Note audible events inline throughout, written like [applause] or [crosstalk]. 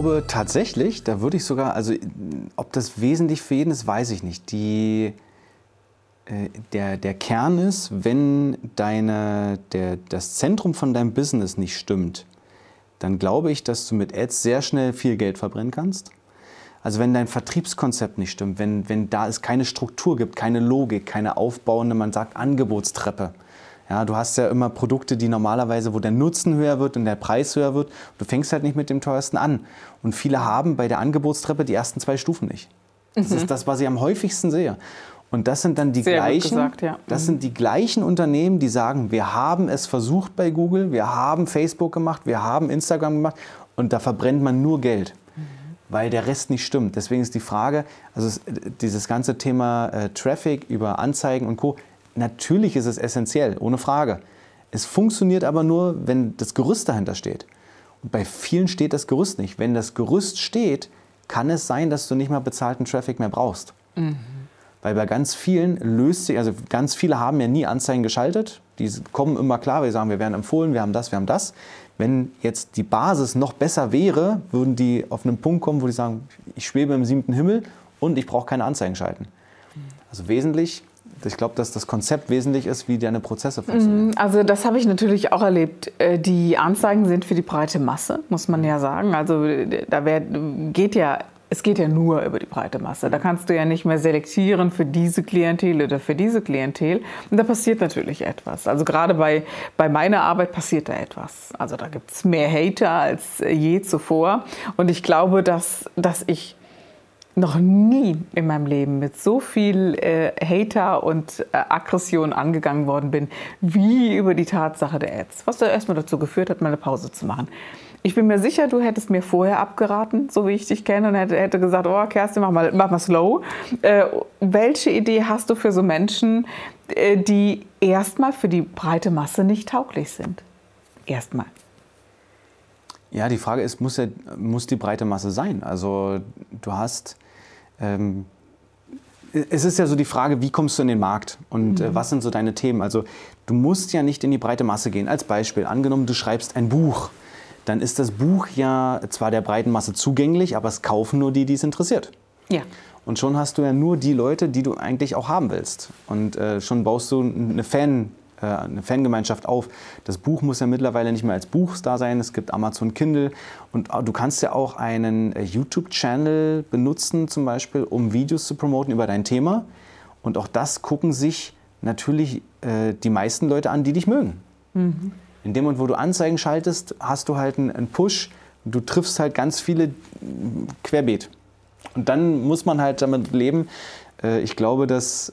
Glaube tatsächlich, da würde ich sogar, also ob das wesentlich für jeden ist, weiß ich nicht. Die, äh, der, der Kern ist, wenn deine, der, das Zentrum von deinem Business nicht stimmt, dann glaube ich, dass du mit Ads sehr schnell viel Geld verbrennen kannst. Also wenn dein Vertriebskonzept nicht stimmt, wenn, wenn da es keine Struktur gibt, keine Logik, keine aufbauende, man sagt Angebotstreppe, ja, du hast ja immer Produkte, die normalerweise, wo der Nutzen höher wird und der Preis höher wird. Du fängst halt nicht mit dem teuersten an. Und viele haben bei der Angebotstreppe die ersten zwei Stufen nicht. Das mhm. ist das, was ich am häufigsten sehe. Und das sind dann die Sehr gleichen, gesagt, ja. das mhm. sind die gleichen Unternehmen, die sagen, wir haben es versucht bei Google, wir haben Facebook gemacht, wir haben Instagram gemacht und da verbrennt man nur Geld, mhm. weil der Rest nicht stimmt. Deswegen ist die Frage, also dieses ganze Thema äh, Traffic über Anzeigen und Co. Natürlich ist es essentiell, ohne Frage. Es funktioniert aber nur, wenn das Gerüst dahinter steht. Und bei vielen steht das Gerüst nicht. Wenn das Gerüst steht, kann es sein, dass du nicht mal bezahlten Traffic mehr brauchst. Mhm. Weil bei ganz vielen löst sich, also ganz viele haben ja nie Anzeigen geschaltet. Die kommen immer klar, wir sagen, wir werden empfohlen, wir haben das, wir haben das. Wenn jetzt die Basis noch besser wäre, würden die auf einen Punkt kommen, wo die sagen, ich schwebe im siebten Himmel und ich brauche keine Anzeigen schalten. Mhm. Also wesentlich ich glaube, dass das Konzept wesentlich ist, wie deine Prozesse funktionieren. Mhm, also das habe ich natürlich auch erlebt. Äh, die Anzeigen sind für die breite Masse, muss man ja sagen. Also da wär, geht ja es geht ja nur über die breite Masse. Da kannst du ja nicht mehr selektieren für diese Klientel oder für diese Klientel. Und da passiert natürlich etwas. Also gerade bei, bei meiner Arbeit passiert da etwas. Also da gibt es mehr Hater als je zuvor. Und ich glaube, dass, dass ich noch nie in meinem Leben mit so viel äh, Hater und äh, Aggression angegangen worden bin, wie über die Tatsache der Ads. Was da erstmal dazu geführt hat, mal eine Pause zu machen. Ich bin mir sicher, du hättest mir vorher abgeraten, so wie ich dich kenne, und hätte, hätte gesagt, oh Kerstin, mach mal, mach mal slow. Äh, welche Idee hast du für so Menschen, äh, die erstmal für die breite Masse nicht tauglich sind? Erstmal. Ja, die Frage ist, muss, ja, muss die breite Masse sein? Also du hast ähm, es ist ja so die Frage, wie kommst du in den Markt und äh, mhm. was sind so deine Themen? Also du musst ja nicht in die breite Masse gehen. Als Beispiel, angenommen, du schreibst ein Buch, dann ist das Buch ja zwar der breiten Masse zugänglich, aber es kaufen nur die, die es interessiert. Ja. Und schon hast du ja nur die Leute, die du eigentlich auch haben willst. Und äh, schon baust du eine Fan, äh, eine Fangemeinschaft auf. Das Buch muss ja mittlerweile nicht mehr als Buch da sein. Es gibt Amazon Kindle und du kannst ja auch einen äh, YouTube-Channel benutzen, zum Beispiel, um Videos zu promoten über dein Thema. Und auch das gucken sich natürlich äh, die meisten Leute an, die dich mögen. Mhm. In dem Moment, wo du Anzeigen schaltest, hast du halt einen Push. Du triffst halt ganz viele querbeet. Und dann muss man halt damit leben. Ich glaube, dass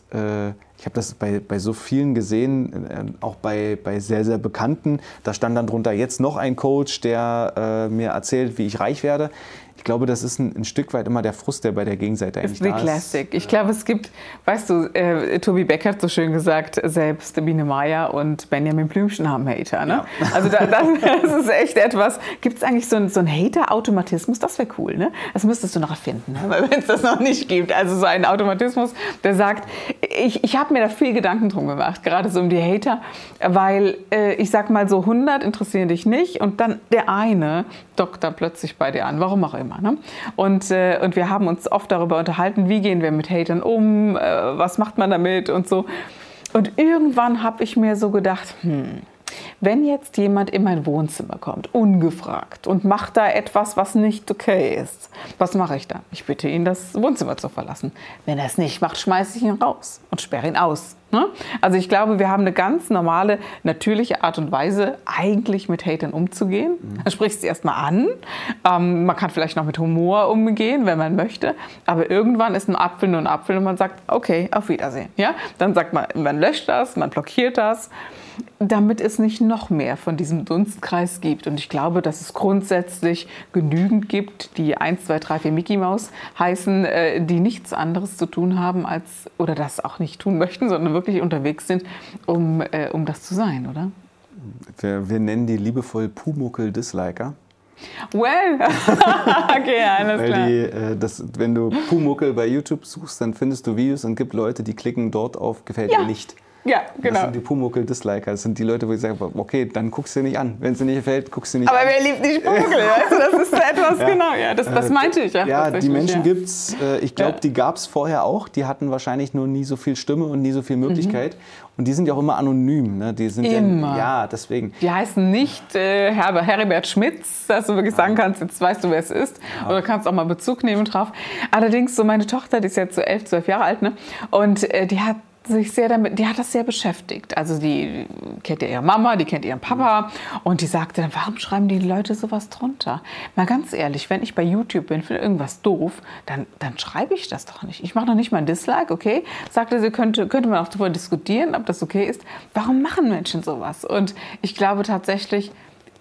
ich habe das bei, bei so vielen gesehen, äh, auch bei, bei sehr, sehr Bekannten. Da stand dann drunter jetzt noch ein Coach, der äh, mir erzählt, wie ich reich werde glaube, das ist ein, ein, Stück weit immer der Frust, der bei der Gegenseite eigentlich ist da Classic. ist. Ich glaube, es gibt, weißt du, äh, Tobi Beck hat so schön gesagt, selbst Biene Meier und Benjamin Blümchen haben Hater. Ne? Ja. Also da, das, das, ist echt etwas. Gibt es eigentlich so, ein, so einen Hater-Automatismus? Das wäre cool, ne? Das müsstest du noch erfinden, ne? [laughs] wenn es das noch nicht gibt. Also so einen Automatismus, der sagt, ich, ich habe mir da viel Gedanken drum gemacht, gerade so um die Hater, weil äh, ich sag mal so 100 interessieren dich nicht und dann der eine dockt dann plötzlich bei dir an, warum auch immer. Ne? Und, äh, und wir haben uns oft darüber unterhalten, wie gehen wir mit Hatern um, äh, was macht man damit und so. Und irgendwann habe ich mir so gedacht, hm, wenn jetzt jemand in mein Wohnzimmer kommt, ungefragt, und macht da etwas, was nicht okay ist, was mache ich dann? Ich bitte ihn, das Wohnzimmer zu verlassen. Wenn er es nicht macht, schmeiße ich ihn raus und sperre ihn aus. Ne? Also ich glaube, wir haben eine ganz normale, natürliche Art und Weise, eigentlich mit Hatern umzugehen. Mhm. Dann sprichst du sie erstmal an. Ähm, man kann vielleicht noch mit Humor umgehen, wenn man möchte. Aber irgendwann ist ein Apfel nur ein Apfel und man sagt, okay, auf Wiedersehen. Ja? Dann sagt man, man löscht das, man blockiert das. Damit es nicht noch mehr von diesem Dunstkreis gibt. Und ich glaube, dass es grundsätzlich genügend gibt, die 1, 2, 3, 4 Mickey Mouse heißen, äh, die nichts anderes zu tun haben als, oder das auch nicht tun möchten, sondern wirklich unterwegs sind, um, äh, um das zu sein, oder? Wir, wir nennen die liebevoll Pumuckel-Disliker. Well, [laughs] okay, alles Weil klar. die, äh, das, wenn du Pumuckel bei YouTube suchst, dann findest du Videos und gibt Leute, die klicken dort auf gefällt Ja. mir nicht. Ja, Das genau. sind die Pumuckel-Disliker. Das sind die Leute, wo ich sage, okay, dann guckst du nicht an. Wenn es dir nicht gefällt, guckst du nicht Aber an. wer liebt nicht Pumuckl? [laughs] Weißt du, das ist etwas, genau, ja, das, das meinte ich. Ja, Ja, die Menschen ja. gibt's. Äh, ich glaube, Ja. die gab es vorher auch. Die hatten wahrscheinlich nur nie so viel Stimme und nie so viel Möglichkeit. Und die sind ja auch immer anonym. Ne? Die sind Immer. Ja, ja, deswegen. Die heißen nicht äh, Herber, Heribert Schmitz, dass du wirklich sagen kannst, jetzt weißt du, wer es ist. Oder kannst auch mal Bezug nehmen drauf. Allerdings, so meine Tochter, die ist jetzt so elf, zwölf Jahre alt, ne? und äh, die hat sich sehr damit, die hat das sehr beschäftigt. Also die kennt ja ihre Mama, die kennt ihren Papa und die sagte dann, warum schreiben die Leute sowas drunter? Mal ganz ehrlich, wenn ich bei YouTube bin, finde irgendwas doof, dann, dann schreibe ich das doch nicht. Ich mache noch nicht mal ein Dislike, okay? Sagte sie, könnte, könnte man auch darüber diskutieren, ob das okay ist. Warum machen Menschen sowas? Und ich glaube tatsächlich,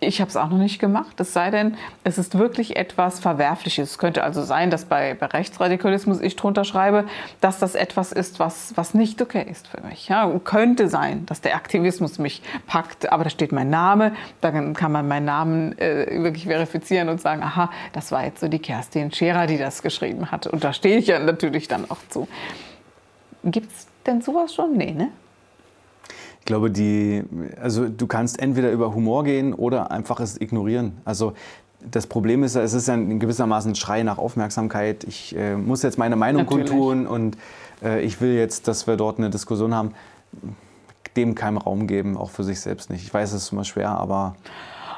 ich habe es auch noch nicht gemacht, es sei denn, es ist wirklich etwas Verwerfliches. Es könnte also sein, dass bei, bei Rechtsradikalismus ich drunter schreibe, dass das etwas ist, was, was nicht okay ist für mich. Ja, könnte sein, dass der Aktivismus mich packt, aber da steht mein Name, dann kann man meinen Namen äh, wirklich verifizieren und sagen, aha, das war jetzt so die Kerstin Scherer, die das geschrieben hat. Und da stehe ich ja natürlich dann auch zu. Gibt es denn sowas schon? Nee, ne? Ich glaube, die, also du kannst entweder über Humor gehen oder einfach es ignorieren. Also das Problem ist, es ist ja in gewissermaßen ein Schrei nach Aufmerksamkeit. Ich äh, muss jetzt meine Meinung Natürlich. kundtun und äh, ich will jetzt, dass wir dort eine Diskussion haben. Dem keinen Raum geben, auch für sich selbst nicht. Ich weiß, es ist immer schwer, aber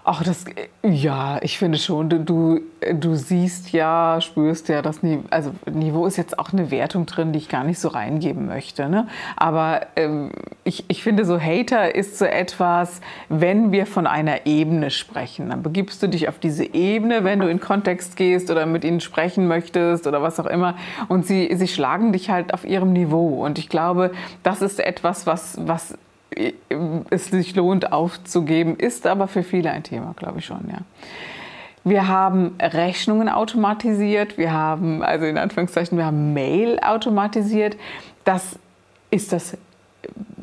Ach, das, ja, ich finde schon, du, du, siehst ja, spürst ja, das Niveau, also Niveau ist jetzt auch eine Wertung drin, die ich gar nicht so reingeben möchte. Ne? Aber ähm, ich, ich finde, so Hater ist so etwas, wenn wir von einer Ebene sprechen, dann begibst du dich auf diese Ebene, wenn du in Kontext gehst oder mit ihnen sprechen möchtest oder was auch immer. Und sie, sie schlagen dich halt auf ihrem Niveau. Und ich glaube, das ist etwas, was, was es sich lohnt aufzugeben, ist aber für viele ein Thema, glaube ich schon, ja. Wir haben Rechnungen automatisiert, wir haben, also in Anführungszeichen, wir haben Mail automatisiert. Das ist das,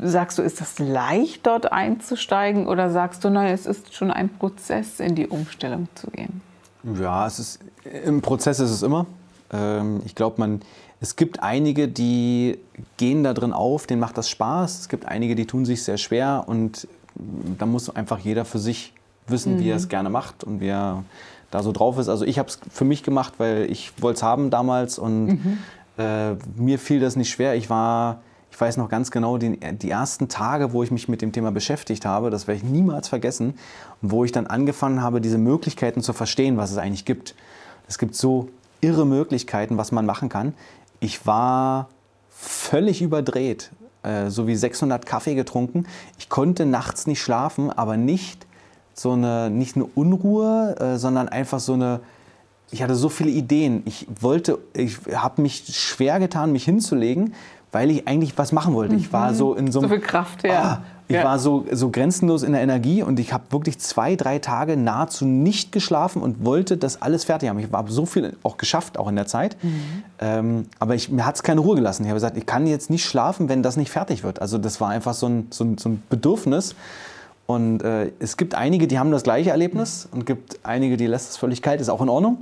sagst du, ist das leicht, dort einzusteigen oder sagst du, nein, es ist schon ein Prozess, in die Umstellung zu gehen? Ja, es ist, im Prozess ist es immer. Ähm, ich glaube, man, es gibt einige, die gehen da drin auf, denen macht das Spaß. Es gibt einige, die tun sich sehr schwer und da muss einfach jeder für sich wissen, wie er es gerne macht und wie er da so drauf ist. Also ich habe es für mich gemacht, weil ich wollte es haben damals und äh, mir fiel das nicht schwer. Ich war, ich weiß noch ganz genau, die, die ersten Tage, wo ich mich mit dem Thema beschäftigt habe, das werde ich niemals vergessen, wo ich dann angefangen habe, diese Möglichkeiten zu verstehen, was es eigentlich gibt. Es gibt so irre Möglichkeiten, was man machen kann. Ich war völlig überdreht, äh, so wie 600 Kaffee getrunken. Ich konnte nachts nicht schlafen, aber nicht so eine, nicht eine Unruhe, äh, sondern einfach so eine, ich hatte so viele Ideen. Ich wollte, ich habe mich schwer getan, mich hinzulegen, weil ich eigentlich was machen wollte. Ich war so in so So einem, viel Kraft, ja. Ah, ich Ja. war so, so grenzenlos in der Energie und ich habe wirklich zwei, drei Tage nahezu nicht geschlafen und wollte das alles fertig haben. Ich habe so viel auch geschafft, auch in der Zeit. Ähm, aber ich, mir hat es keine Ruhe gelassen. Ich habe gesagt, ich kann jetzt nicht schlafen, wenn das nicht fertig wird. Also das war einfach so ein, so ein, so ein Bedürfnis. Und äh, es gibt einige, die haben das gleiche Erlebnis und gibt einige, die lässt es völlig kalt. Ist auch in Ordnung.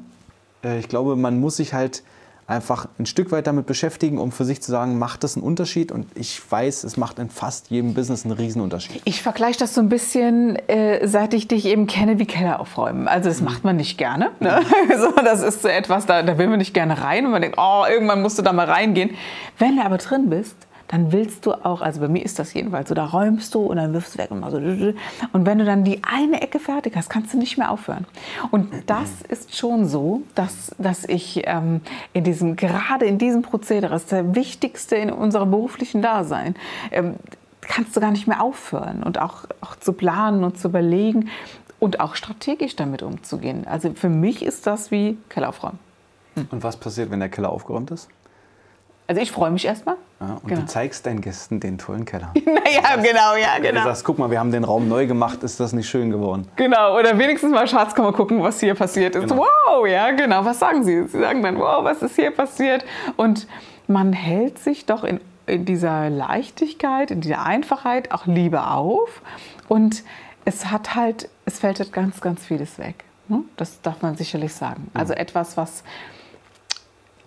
Äh, ich glaube, man muss sich halt einfach ein Stück weit damit beschäftigen, um für sich zu sagen, macht das einen Unterschied? Und ich weiß, es macht in fast jedem Business einen Riesenunterschied. Ich vergleiche das so ein bisschen, äh, seit ich dich eben kenne, wie Keller aufräumen. Also das macht man nicht gerne. Ne? [laughs] so, das ist so etwas, da, da will man nicht gerne rein und man denkt, oh, irgendwann musst du da mal reingehen. Wenn du aber drin bist, dann willst du auch, also bei mir ist das jedenfalls so, da räumst du und dann wirfst du weg und so. Und wenn du dann die eine Ecke fertig hast, kannst du nicht mehr aufhören. Und das ist schon so, dass, dass ich ähm, in diesem, gerade in diesem Prozedere, das ist der wichtigste in unserem beruflichen Dasein, ähm, kannst du gar nicht mehr aufhören und auch, auch zu planen und zu überlegen und auch strategisch damit umzugehen. Also für mich ist das wie Keller aufräumen. Und was passiert, wenn der Keller aufgeräumt ist? Also ich freue mich erstmal. Ja, und genau. du zeigst deinen Gästen den tollen Keller. [laughs] naja, das heißt, genau, ja, genau. Du sagst, guck mal, wir haben den Raum neu gemacht, ist das nicht schön geworden? Genau, oder wenigstens mal, Schatz, komm mal gucken, was hier passiert ist. Genau. Wow, ja, genau, was sagen sie? Sie sagen dann, wow, was ist hier passiert? Und man hält sich doch in, in dieser Leichtigkeit, in dieser Einfachheit auch Liebe auf. Und es hat halt, es fällt halt ganz, ganz vieles weg. Ne? Das darf man sicherlich sagen. Also etwas, was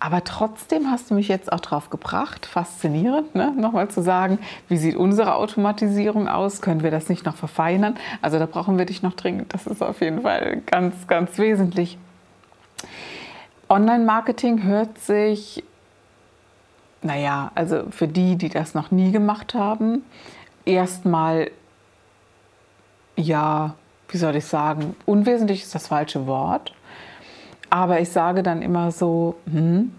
aber trotzdem hast du mich jetzt auch drauf gebracht, faszinierend, ne? nochmal zu sagen, wie sieht unsere Automatisierung aus? Können wir das nicht noch verfeinern? Also da brauchen wir dich noch dringend. Das ist auf jeden Fall ganz, ganz wesentlich. Online-Marketing hört sich, naja, also für die, die das noch nie gemacht haben, erstmal, ja, wie soll ich sagen, unwesentlich ist das falsche Wort. Aber ich sage dann immer so, hm,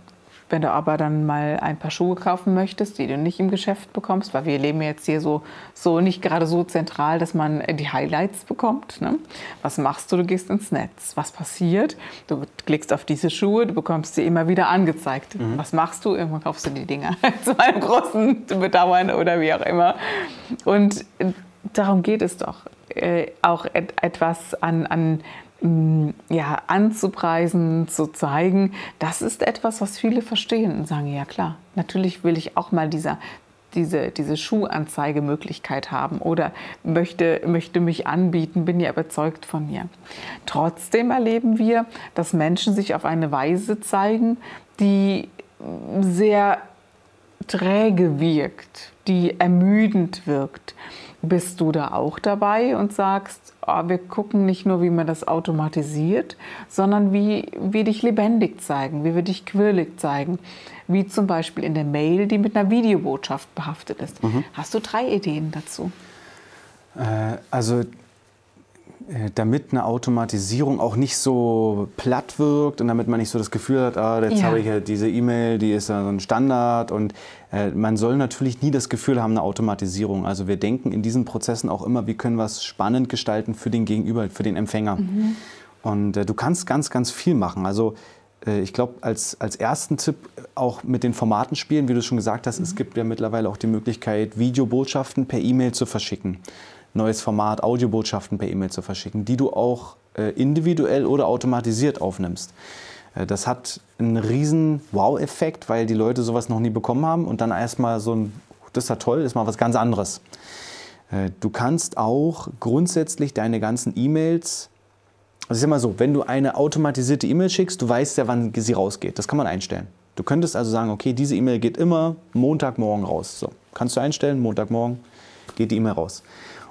wenn du aber dann mal ein paar Schuhe kaufen möchtest, die du nicht im Geschäft bekommst, weil wir leben jetzt hier so, so nicht gerade so zentral, dass man die Highlights bekommt. Ne? Was machst du? Du gehst ins Netz. Was passiert? Du klickst auf diese Schuhe, du bekommst sie immer wieder angezeigt. Mhm. Was machst du? Irgendwann kaufst du die Dinger [laughs] zu einem großen Bedauern oder wie auch immer. Und darum geht es doch. Äh, auch et etwas an, an ja, anzupreisen, zu zeigen, das ist etwas, was viele verstehen und sagen, ja klar, natürlich will ich auch mal dieser, diese, diese Schuhanzeigemöglichkeit haben oder möchte, möchte mich anbieten, bin ja überzeugt von mir. Trotzdem erleben wir, dass Menschen sich auf eine Weise zeigen, die sehr träge wirkt, die ermüdend wirkt. Bist du da auch dabei und sagst, oh, wir gucken nicht nur, wie man das automatisiert, sondern wie wir dich lebendig zeigen, wie wir dich quirlig zeigen, wie zum Beispiel in der Mail, die mit einer Videobotschaft behaftet ist. Mhm. Hast du drei Ideen dazu? Äh, also damit eine Automatisierung auch nicht so platt wirkt und damit man nicht so das Gefühl hat, ah, jetzt ja. habe ich ja diese E-Mail, die ist ja so ein Standard und äh, man soll natürlich nie das Gefühl haben, eine Automatisierung. Also wir denken in diesen Prozessen auch immer, wie können wir es spannend gestalten für den Gegenüber, für den Empfänger. Mhm. Und äh, du kannst ganz, ganz viel machen. Also äh, ich glaube, als, als ersten Tipp auch mit den Formaten spielen, wie du schon gesagt hast, mhm. es gibt ja mittlerweile auch die Möglichkeit, Videobotschaften per E-Mail zu verschicken neues Format, Audiobotschaften per E-Mail zu verschicken, die du auch äh, individuell oder automatisiert aufnimmst. Äh, das hat einen riesen Wow-Effekt, weil die Leute sowas noch nie bekommen haben und dann erstmal so ein, das ist ja toll, ist mal was ganz anderes. Äh, du kannst auch grundsätzlich deine ganzen E-Mails, also ich sag mal so, wenn du eine automatisierte E-Mail schickst, du weißt ja, wann sie rausgeht. Das kann man einstellen. Du könntest also sagen, okay, diese E-Mail geht immer Montagmorgen raus. So, kannst du einstellen, Montagmorgen geht die E-Mail raus.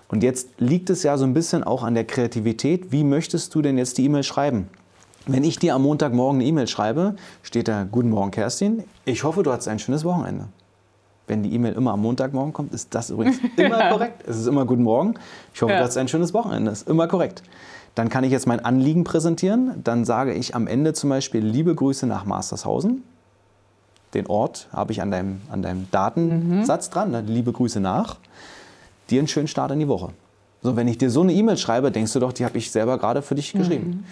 Und jetzt liegt es ja so ein bisschen auch an der Kreativität. Wie möchtest du denn jetzt die E-Mail schreiben? Wenn ich dir am Montagmorgen eine E-Mail schreibe, steht da Guten Morgen, Kerstin. Ich hoffe, du hattest ein schönes Wochenende. Wenn die E-Mail immer am Montagmorgen kommt, ist das übrigens [laughs] immer korrekt. Es ist immer Guten Morgen. Ich hoffe, ja. du hattest ein schönes Wochenende. Ist immer korrekt. Dann kann ich jetzt mein Anliegen präsentieren. Dann sage ich am Ende zum Beispiel Liebe Grüße nach Mastershausen. Den Ort habe ich an deinem, an deinem Datensatz mhm. dran. Ne? Liebe Grüße nach dir einen schönen Start in die Woche. So, wenn ich dir so eine E-Mail schreibe, denkst du doch, die habe ich selber gerade für dich geschrieben. Mhm.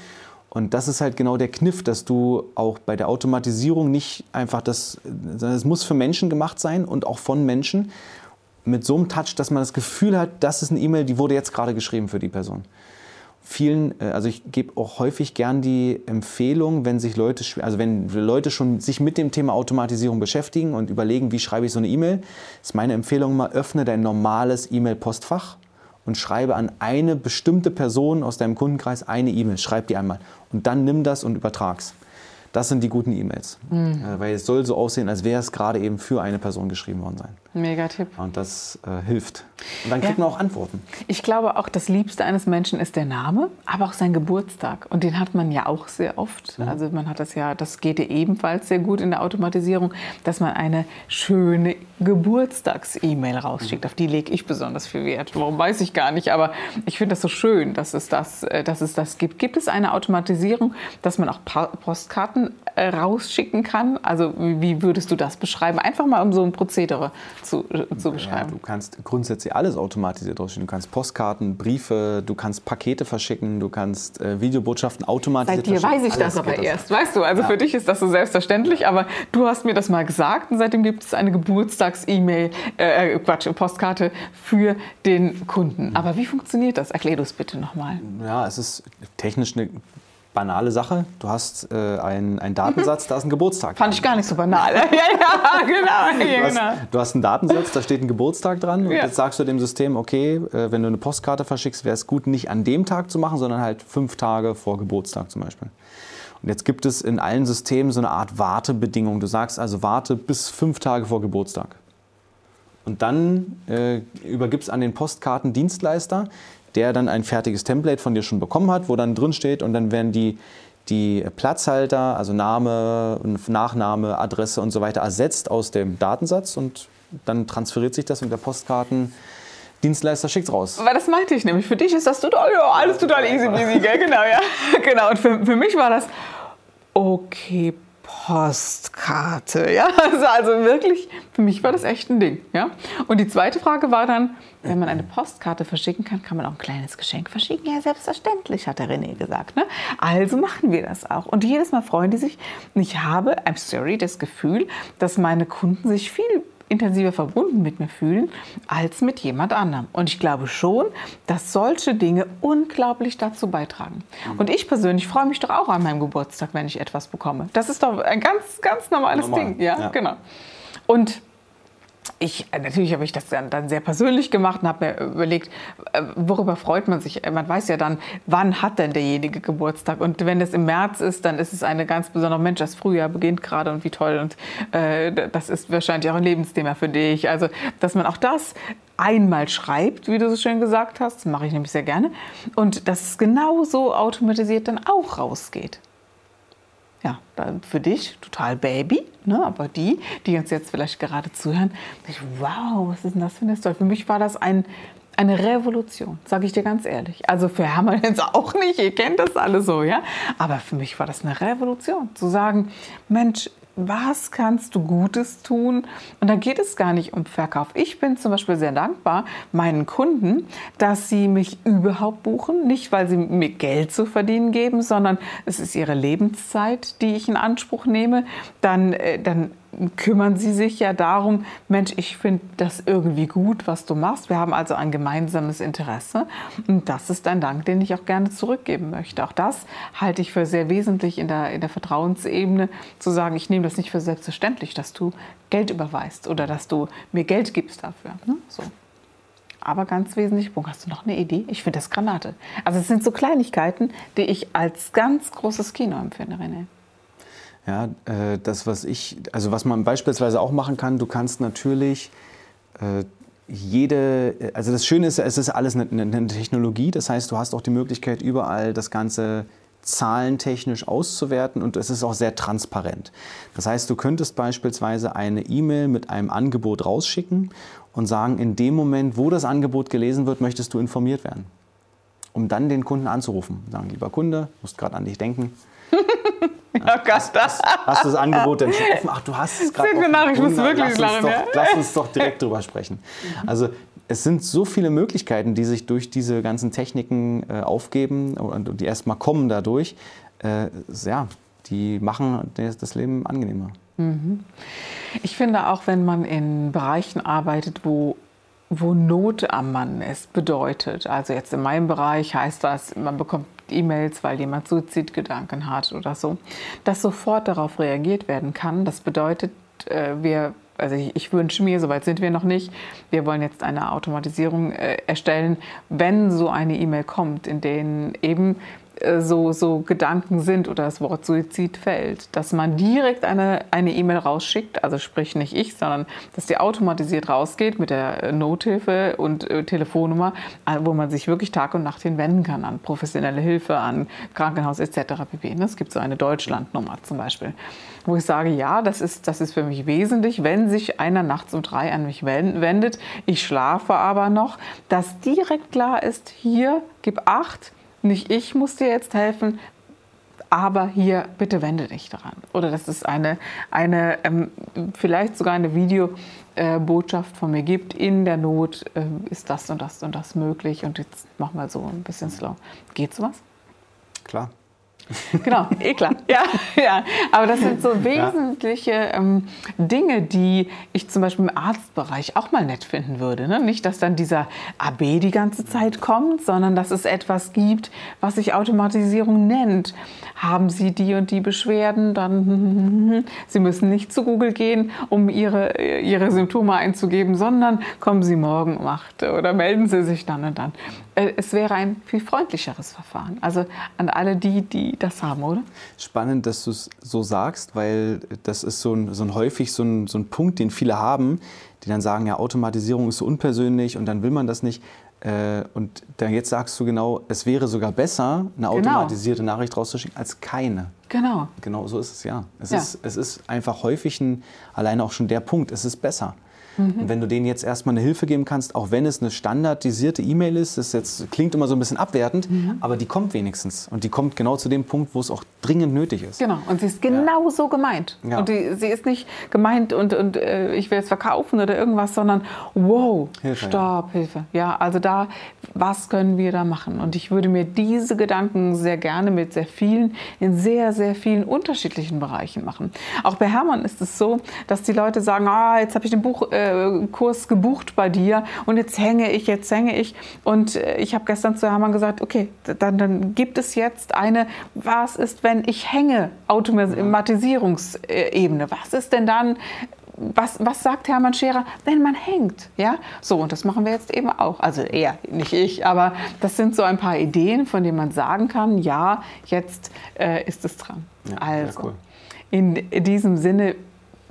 Und das ist halt genau der Kniff, dass du auch bei der Automatisierung nicht einfach das, es muss für Menschen gemacht sein und auch von Menschen mit so einem Touch, dass man das Gefühl hat, das ist eine E-Mail, die wurde jetzt gerade geschrieben für die Person vielen, äh, also ich gebe auch häufig gern die Empfehlung, wenn sich Leute, also wenn Leute schon sich mit dem Thema Automatisierung beschäftigen und überlegen, wie schreibe ich so eine E-Mail, ist meine Empfehlung mal, öffne dein normales E-Mail-Postfach und schreibe an eine bestimmte Person aus deinem Kundenkreis eine E-Mail. Schreib die einmal und dann nimm das und übertrag's. Das sind die guten E-Mails. Mhm. Weil es soll so aussehen, als wäre es gerade eben für eine Person geschrieben worden sein. Mega Tipp. Und das äh, hilft. Und dann kriegt ja. man auch Antworten. Ich glaube auch, das Liebste eines Menschen ist der Name, aber auch sein Geburtstag. Und den hat man ja auch sehr oft. Mhm. Also man hat das ja, das geht ja ebenfalls sehr gut in der Automatisierung, dass man eine schöne Geburtstags-E-Mail rausschickt. Mhm. Auf die lege ich besonders viel Wert. Warum weiß ich gar nicht, aber ich finde das so schön, dass es das, äh, dass es das gibt. Gibt es eine Automatisierung, dass man auch Postkarten Sachen äh, rausschicken kann? Also wie würdest du das beschreiben? Einfach mal um so ein Prozedere zu, äh, zu beschreiben. Ja, du kannst grundsätzlich alles automatisiert rausschicken. Du kannst Postkarten, Briefe, du kannst Pakete verschicken, du kannst äh, Videobotschaften automatisiert verschicken. Seit dir weiß ich das aber erst, weißt du? Also ja. für dich ist das so selbstverständlich, aber du hast mir das mal gesagt und seitdem gibt es eine Geburtstags-E-Mail, äh, Quatsch, Postkarte für den Kunden. Mhm. Aber wie funktioniert das? Erklär du es bitte nochmal. Ja, es ist technisch eine banale Sache. Du hast äh, einen, einen Datensatz, da ist ein Geburtstag. Fand ich gar nicht so banal. [laughs] ja, ja, genau. Du, hast, genau. du, hast, einen Datensatz, da steht ein Geburtstag dran. Und ja. jetzt sagst du dem System, okay, äh, wenn du eine Postkarte verschickst, wäre es gut, nicht an dem Tag zu machen, sondern halt fünf Tage vor Geburtstag zum Beispiel. Und jetzt gibt es in allen Systemen so eine Art Wartebedingung. Du sagst also, warte bis fünf Tage vor Geburtstag. Und dann äh, übergibst an den Postkartendienstleister, der dann ein fertiges Template von dir schon bekommen hat, wo dann drin steht und dann werden die, die Platzhalter, also Name, Nachname, Adresse und so weiter ersetzt aus dem Datensatz und dann transferiert sich das und der Postkartendienstleister schickt es raus. Weil das meinte ich nämlich. Für dich ist das total, ja, alles total easy peasy, gell? Genau, ja. [laughs] Genau. Und für, für mich war das, okay, Postkarte. [laughs] Ja, also, also wirklich, für mich war das echt ein Ding. Ja? Und die zweite Frage war dann, wenn man eine Postkarte verschicken kann, kann man auch ein kleines Geschenk verschicken. Ja, selbstverständlich, hat der René gesagt. Ne? Also machen wir das auch. Und jedes Mal freuen die sich. Und ich habe, I'm sorry, das Gefühl, dass meine Kunden sich viel intensiver verbunden mit mir fühlen als mit jemand anderem. Und ich glaube schon, dass solche Dinge unglaublich dazu beitragen. Mhm. Und ich persönlich freue mich doch auch an meinem Geburtstag, wenn ich etwas bekomme. Das ist doch ein ganz, ganz normales Normal. Ding. Ja, ja, genau. Und ich, äh, natürlich habe ich das dann, dann sehr persönlich gemacht und habe mir überlegt, äh, worüber freut man sich? Man weiß ja dann, wann hat denn derjenige Geburtstag? Und wenn es im März ist, dann ist es eine ganz besondere Mensch, das Frühjahr beginnt gerade und wie toll. Und äh, das ist wahrscheinlich auch ein Lebensthema für dich. Also, dass man auch das einmal schreibt, wie du so schön gesagt hast, das mache ich nämlich sehr gerne. Und dass es genauso automatisiert dann auch rausgeht ja, für dich total Baby, ne? aber die, die uns jetzt vielleicht gerade zuhören, ich, wow, was ist denn das für eine Story? Für mich war das ein, eine Revolution, sage ich dir ganz ehrlich. Also für Hermann jetzt auch nicht, ihr kennt das alle so, ja. Aber für mich war das eine Revolution, zu sagen, Mensch, was kannst du Gutes tun? Und da geht es gar nicht um Verkauf. Ich bin zum Beispiel sehr dankbar meinen Kunden, dass sie mich überhaupt buchen. Nicht, weil sie mir Geld zu verdienen geben, sondern es ist ihre Lebenszeit, die ich in Anspruch nehme. Dann, äh, dann kümmern sie sich ja darum, Mensch, ich finde das irgendwie gut, was du machst. Wir haben also ein gemeinsames Interesse. Und das ist ein Dank, den ich auch gerne zurückgeben möchte. Auch das halte ich für sehr wesentlich in der, in der Vertrauensebene, zu sagen, ich nehme das nicht für selbstverständlich, dass du Geld überweist oder dass du mir Geld gibst dafür. Ne? So. Aber ganz wesentlich, hast du noch eine Idee? Ich finde das Granate. Also es sind so Kleinigkeiten, die ich als ganz großes Kino empfinde, René. Ja, äh, das, was ich, also was man beispielsweise auch machen kann, du kannst natürlich äh, jede, also das Schöne ist, es ist alles eine, Technologie, das heißt, du hast auch die Möglichkeit, überall das Ganze zahlentechnisch auszuwerten und es ist auch sehr transparent. Das heißt, du könntest beispielsweise eine E-Mail mit einem Angebot rausschicken und sagen, in dem Moment, wo das Angebot gelesen wird, möchtest du informiert werden. Um dann den Kunden anzurufen. Sagen, lieber Kunde, musst gerade an dich denken. Oh Gott. Hast, hast, hast, du das Angebot denn schon offen? Ach, du hast es gerade nach, ich muss wirklich lass lachen. Doch, lass uns doch direkt drüber sprechen. Also es sind so viele Möglichkeiten, die sich durch diese ganzen Techniken äh, aufgeben und die erstmal kommen dadurch. Äh, ja, die machen das, das Leben angenehmer. Mhm. Ich finde auch, wenn man in Bereichen arbeitet, wo wo Not am Mann ist, bedeutet. Also jetzt in meinem Bereich heißt das, man bekommt E-Mails, weil jemand Suizidgedanken hat oder so, dass sofort darauf reagiert werden kann. Das bedeutet, äh, wir also ich, ich, wünsche mir, soweit sind wir noch nicht, wir wollen jetzt eine Automatisierung äh, erstellen, wenn so eine E-Mail kommt, in denen eben so, so Gedanken sind oder das Wort Suizid fällt, dass man direkt eine E-Mail rausschickt, also sprich nicht ich, sondern dass die automatisiert rausgeht mit der äh, Nothilfe und äh, Telefonnummer, äh, wo man sich wirklich Tag und Nacht hinwenden kann an professionelle Hilfe, an Krankenhaus etc. pp. Ne? Es gibt so eine Deutschlandnummer zum Beispiel, wo ich sage, ja, das ist, das ist für mich wesentlich, wenn sich einer nachts um drei an mich wendet, ich schlafe aber noch, dass direkt klar ist, hier, gib acht, nicht ich muss dir jetzt helfen, aber hier bitte wende dich daran. Oder das ist eine, eine ähm, vielleicht sogar eine Videobotschaft von mir gibt. In der Not äh, ist das und das und das möglich. Und jetzt machen wir so ein bisschen slow. Geht sowas? Klar. Genau, [laughs] eh klar. Ja, ja. Aber das sind so wesentliche ähm, Dinge, die ich zum Beispiel im Arztbereich auch mal nett finden würde. Ne? Nicht, dass dann dieser AB die ganze Zeit kommt, sondern dass es etwas gibt, was sich Automatisierung nennt. Haben Sie die und die Beschwerden, dann [laughs] Sie müssen nicht zu Google gehen, um Ihre, Ihre Symptome einzugeben, sondern kommen Sie morgen um 8 oder melden Sie sich dann und dann. Äh, es wäre ein viel freundlicheres Verfahren. Also an alle die, die das haben, oder? Spannend, dass du es so sagst, weil das ist so ein, so ein häufig so ein, so ein Punkt, den viele haben, die dann sagen, ja, Automatisierung ist so unpersönlich und dann will man das nicht. Äh, und dann jetzt sagst du genau, es wäre sogar besser, eine genau. automatisierte genau. Nachricht rauszuschicken, als keine. Genau. Genau so ist es, ja. Es, ja. Ist, es ist einfach häufig ein, alleine auch schon der Punkt, es ist besser. Mhm. Und wenn du denen jetzt erstmal eine Hilfe geben kannst, auch wenn es eine standardisierte E-Mail ist, das jetzt klingt immer so ein bisschen abwertend, mhm. aber die kommt wenigstens. Und die kommt genau zu dem Punkt, wo es auch dringend nötig ist. Genau, und sie ist genau ja. so gemeint. Ja. Und die, sie ist nicht gemeint und, und äh, ich will es verkaufen oder irgendwas, sondern wow, Hilfe, Stopp, ja. Hilfe. Ja, also da, was können wir da machen? Und ich würde mir diese Gedanken sehr gerne mit sehr vielen, in sehr, sehr vielen unterschiedlichen Bereichen machen. Auch bei Hermann ist es so, dass die Leute sagen, ah, jetzt habe ich den Buch äh, Kurs gebucht bei dir und jetzt hänge ich, jetzt hänge ich. Und äh, ich habe gestern zu Hermann gesagt, okay, dann, dann gibt es jetzt eine, was ist, wenn ich hänge, Automatisierungsebene. Was ist denn dann, was, was sagt Hermann Scherer, wenn man hängt? Ja, so und das machen wir jetzt eben auch. Also er, nicht ich, aber das sind so ein paar Ideen, von denen man sagen kann, ja, jetzt äh, ist es dran. Ja, also, cool. in diesem Sinne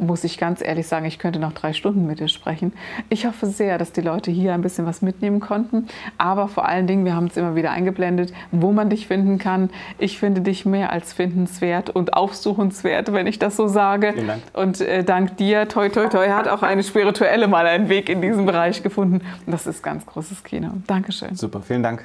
muss ich ganz ehrlich sagen, ich könnte noch drei Stunden mit dir sprechen. Ich hoffe sehr, dass die Leute hier ein bisschen was mitnehmen konnten. Aber vor allen Dingen, wir haben es immer wieder eingeblendet, wo man dich finden kann. Ich finde dich mehr als findenswert und aufsuchenswert, wenn ich das so sage. Vielen Dank. Und äh, dank dir, toi, toi, toi, hat auch eine spirituelle mal einen Weg in diesen Bereich gefunden. Und das ist ganz großes Kino. Dankeschön. Super, vielen Dank.